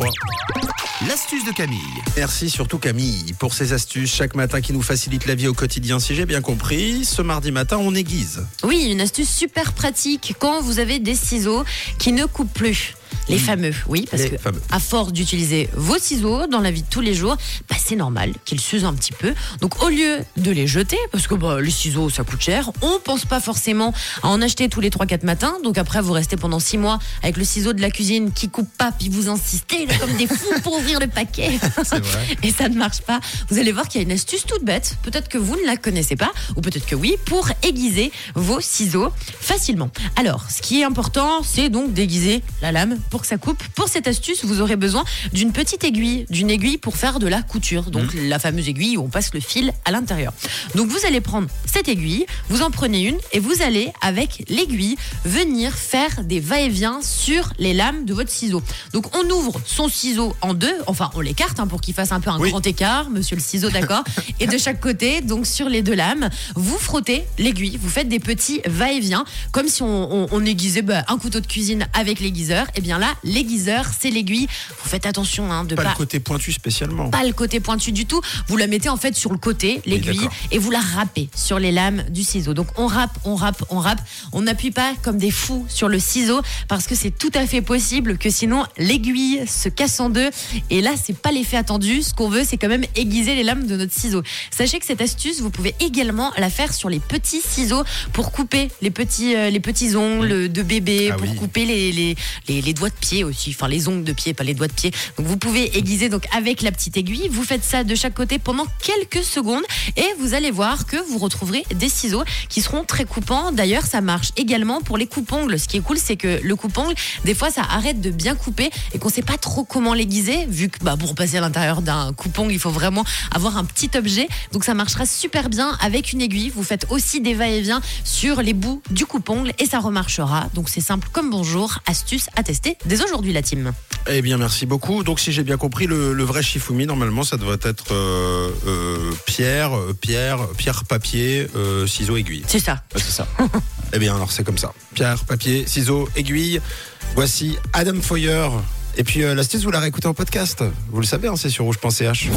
3. L'astuce de Camille. Merci surtout Camille pour ces astuces chaque matin qui nous facilitent la vie au quotidien. Si j'ai bien compris, ce mardi matin, on aiguise. Oui, une astuce super pratique quand vous avez des ciseaux qui ne coupent plus. Les fameux, oui, parce Les que fameux. à force d'utiliser vos ciseaux dans la vie de tous les jours, bah, c'est normal qu'ils s'usent un petit peu. Donc au lieu de les jeter, parce que bah, les ciseaux ça coûte cher, on pense pas forcément à en acheter tous les 3-4 matins. Donc après vous restez pendant 6 mois avec le ciseau de la cuisine qui coupe pas, puis vous insistez là, comme des fous pour ouvrir le paquet. Vrai. et ça ne marche pas, vous allez voir qu'il y a une astuce toute bête, peut-être que vous ne la connaissez pas, ou peut-être que oui, pour aiguiser vos ciseaux facilement. Alors, ce qui est important, c'est donc d'aiguiser la lame pour que ça coupe. Pour cette astuce, vous aurez besoin d'une petite aiguille, d'une aiguille pour faire de la couture, donc la fameuse aiguille où on passe le fil à l'intérieur. Donc vous allez prendre cette aiguille, vous en prenez une, et vous allez, avec l'aiguille, venir faire des va-et-vient sur les lames de votre ciseau. Donc on ouvre son ciseau en deux, enfin on l'écarte hein, pour qu'il fasse un peu un Oui. grand écart, monsieur le ciseau, d'accord Et de chaque côté, donc sur les deux lames, vous frottez l'aiguille, vous faites des petits va-et-vient, comme si on, on- on aiguisait bah, un couteau de cuisine avec l'aiguiseur. Et bien là, l'aiguiseur, c'est l'aiguille. Vous faites attention hein, de Pas pas le côté pointu spécialement. pas le côté pointu du tout. Vous la mettez en fait sur le côté, l'aiguille, et vous la râpez sur les lames du ciseau. Donc on râpe, on râpe, on râpe. On n'appuie pas comme des fous sur le ciseau parce que c'est tout à fait possible que sinon l'aiguille se casse en deux. Et là, c'est pas l'effet attendu. Ce qu'on veut, c'est quand même aiguiser les lames de notre ciseau. Sachez que cette astuce, vous pouvez également la faire sur les petits ciseaux pour couper les petits, euh, les petits ongles de bébé, Ah pour oui. couper les, les, les, les doigts de pied aussi, enfin les ongles de pied, pas les doigts de pied. Donc vous pouvez aiguiser donc avec la petite aiguille. Vous faites ça de chaque côté pendant quelques secondes et vous allez voir que vous retrouverez des ciseaux qui seront très coupants. D'ailleurs, ça marche également pour les coupe-ongles. Ce qui est cool, c'est que le coupe-ongle, des fois, ça arrête de bien couper et qu'on sait pas trop comment l'aiguiser, vu que bah, pour passer à l'intérieur d'un coupe-ongle, il faut vraiment avoir un petit objet. Donc ça marchera super bien avec une aiguille. Vous faites aussi des va-et-vient sur les bouts du coupe-ongle et ça remarchera. Donc c'est simple comme bonjour. Astuce à tester dès aujourd'hui, la team. Eh bien, merci beaucoup. Donc, si j'ai bien compris, le, le vrai Shifumi, normalement, ça devrait être euh, euh, pierre, euh, pierre, pierre, papier, euh, ciseaux, aiguille. C'est ça. Ouais, c'est ça. Eh bien, alors, c'est comme ça. Pierre, papier, ciseaux, aiguille. Voici Adam Foyer. Et puis, l'astuce, vous la réécoutez en podcast. Vous le savez, hein, c'est sur rouge.ch.